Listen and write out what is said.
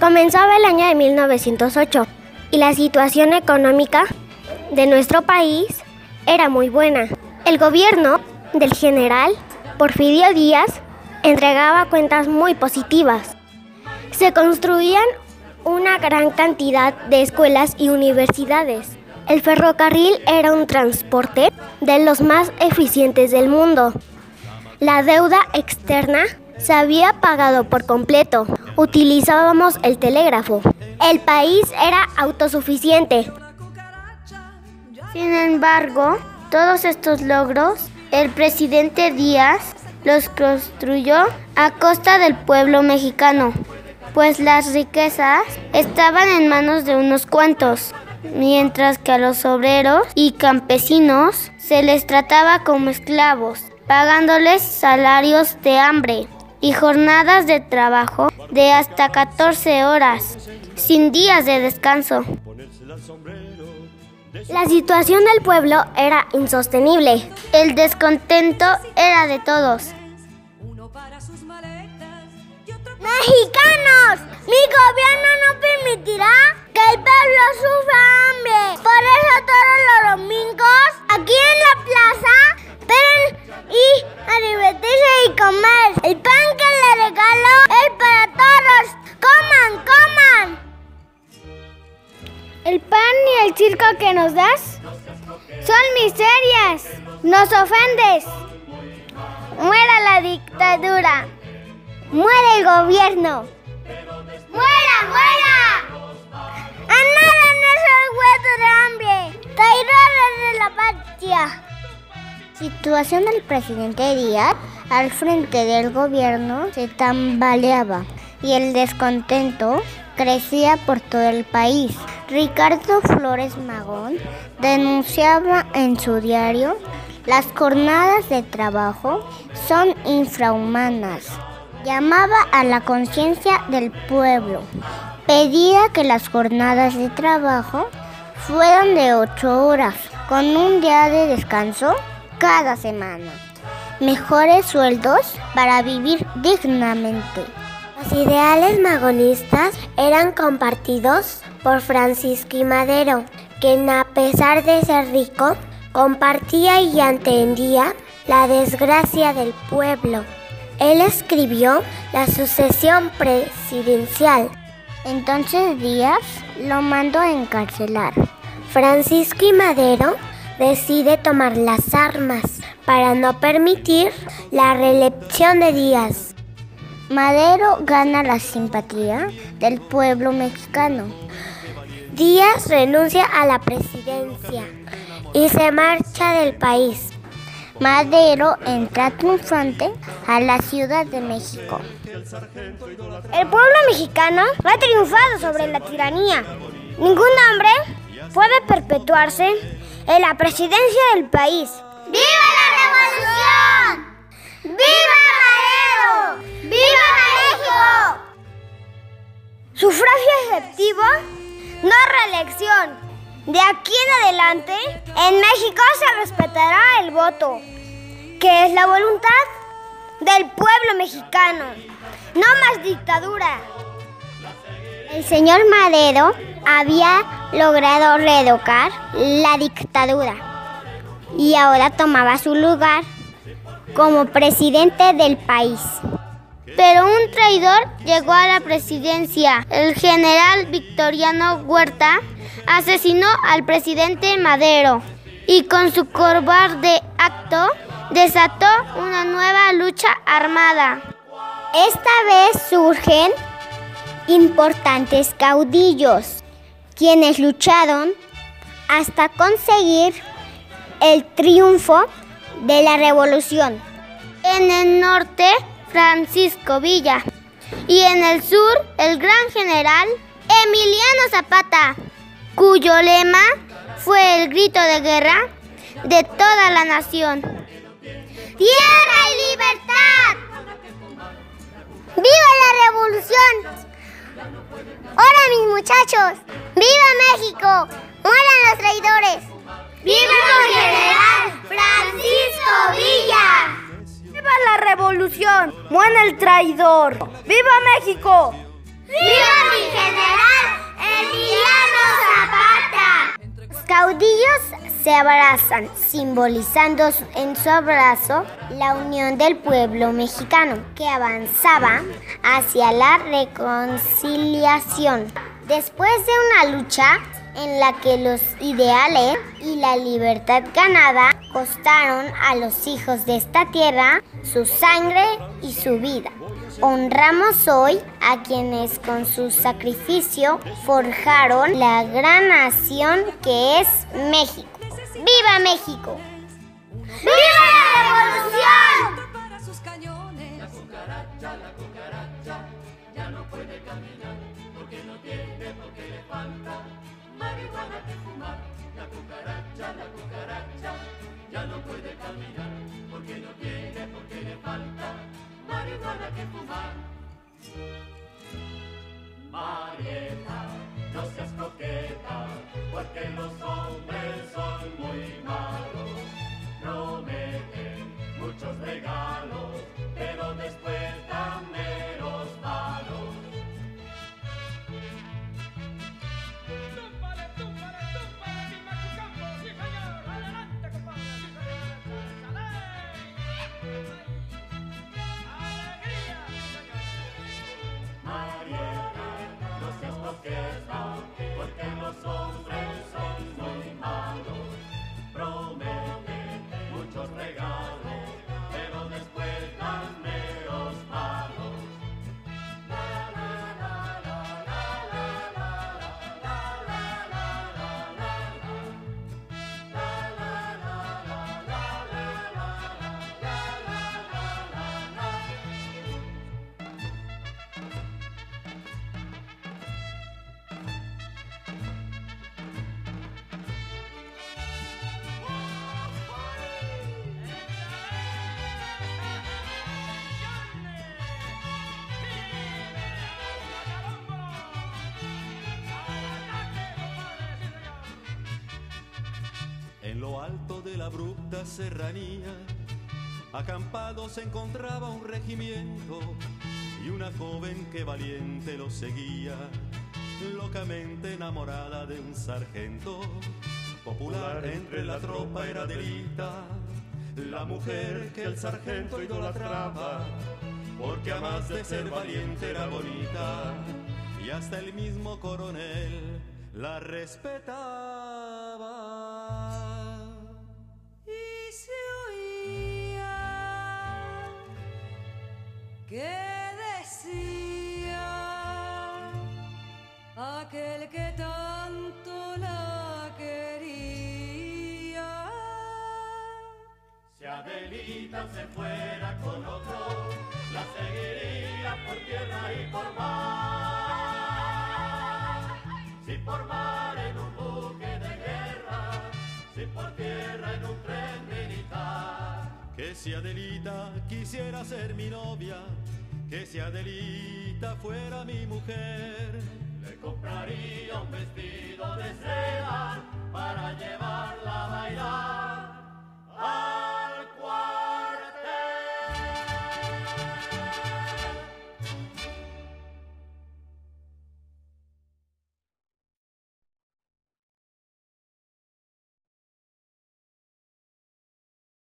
Comenzaba el año de 1908 y la situación económica de nuestro país era muy buena. El gobierno del general Porfirio Díaz entregaba cuentas muy positivas. Se construían una gran cantidad de escuelas y universidades. El ferrocarril era un transporte de los más eficientes del mundo. La deuda externa se había pagado por completo. Utilizábamos el telégrafo. El país era autosuficiente. Sin embargo, todos estos logros, el presidente Díaz los construyó a costa del pueblo mexicano, pues las riquezas estaban en manos de unos cuantos, mientras que a los obreros y campesinos se les trataba como esclavos, pagándoles salarios de hambre y jornadas de trabajo de hasta 14 horas, sin días de descanso. La situación del pueblo era insostenible. El descontento era de todos. Mexicanos, mi gobierno no El pan y el circo que nos das son miserias. Nos ofendes. Muera la dictadura. Muere el gobierno. ¡Muera, muera! ¡A nada no es hueso de hambre! ¡Traidores de la patria! Situación del presidente Díaz al frente del gobierno se tambaleaba y el descontento crecía por todo el país. Ricardo Flores Magón denunciaba en su diario las jornadas de trabajo son infrahumanas. Llamaba a la conciencia del pueblo. Pedía que las jornadas de trabajo fueran de ocho horas, con un día de descanso cada semana. Mejores sueldos para vivir dignamente. Los ideales magonistas eran compartidos por Francisco y Madero, quien a pesar de ser rico, compartía y entendía la desgracia del pueblo. Él escribió la sucesión presidencial. Entonces Díaz lo mandó a encarcelar. Francisco y Madero decide tomar las armas para no permitir la reelección de Díaz. Madero gana la simpatía del pueblo mexicano. Díaz renuncia a la presidencia y se marcha del país. Madero entra triunfante a la Ciudad de México. El pueblo mexicano ha triunfado sobre la tiranía. Ningún hombre puede perpetuarse en la presidencia del país. ¡Viva la revolución! ¡Viva Madero! ¡Viva México! Sufragio efectivo, no reelección. De aquí en adelante, en México se respetará el voto, que es la voluntad del pueblo mexicano. No más dictadura. El señor Madero había logrado reeducar la dictadura y ahora tomaba su lugar como presidente del país. Pero un traidor llegó a la presidencia. El general Victoriano Huerta asesinó al presidente Madero y con su cobarde acto desató una nueva lucha armada. Esta vez surgen importantes caudillos, quienes lucharon hasta conseguir el triunfo de la revolución. En el norte, Francisco Villa. Y en el sur, el gran general Emiliano Zapata, cuyo lema fue el grito de guerra de toda la nación. ¡Tierra y libertad! ¡Viva la revolución! ¡Hola mis muchachos! ¡Viva México! ¡Mueran los traidores! ¡Viva el general Francisco Villa! ¡Viva la revolución! ¡Muera el traidor! ¡Viva México! ¡Viva mi general Emiliano Zapata! Los caudillos se abrazan, simbolizando en su abrazo la unión del pueblo mexicano, que avanzaba hacia la reconciliación. Después de una lucha en la que los ideales y la libertad ganada costaron a los hijos de esta tierra su sangre y su vida. Honramos hoy a quienes con su sacrificio forjaron la gran nación que es México. ¡Viva México! ¡Viva la revolución! La cucaracha, la cucaracha, ya no puede caminar porque no tiene, porque le falta marihuana que fumar. La cucaracha, la cucaracha, ya no puede caminar porque no tiene, porque le falta marihuana que fumar. Marieta, no seas coqueta, porque los hombres lo alto de la abrupta serranía, acampado se encontraba un regimiento y una joven que valiente lo seguía, locamente enamorada de un sargento. Popular entre la tropa era delita, la mujer que el sargento idolatraba, porque a más de ser valiente era bonita, y hasta el mismo coronel la respetaba. Que decía aquel que tanto la quería. Si Adelita se fuera con otro, la seguiría por tierra y por mar. Si por mar Que si Adelita quisiera ser mi novia, que si Adelita fuera mi mujer, Le compraría un vestido de seda para llevarla a bailar.